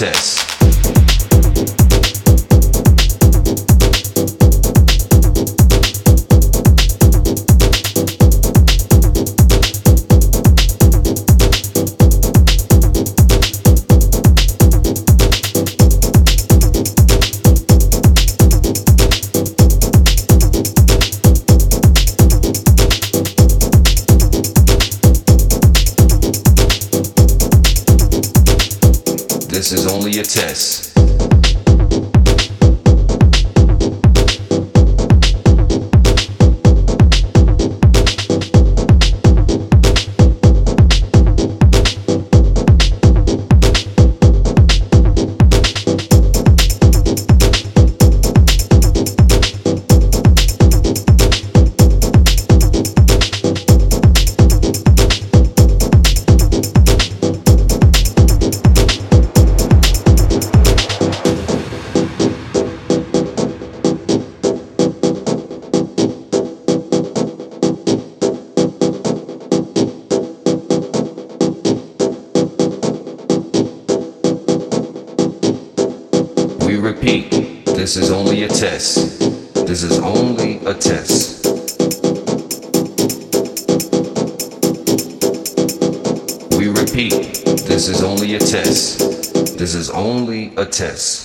Artists. This is only a test. This is only a test. We repeat, this is only a test. This is only a test.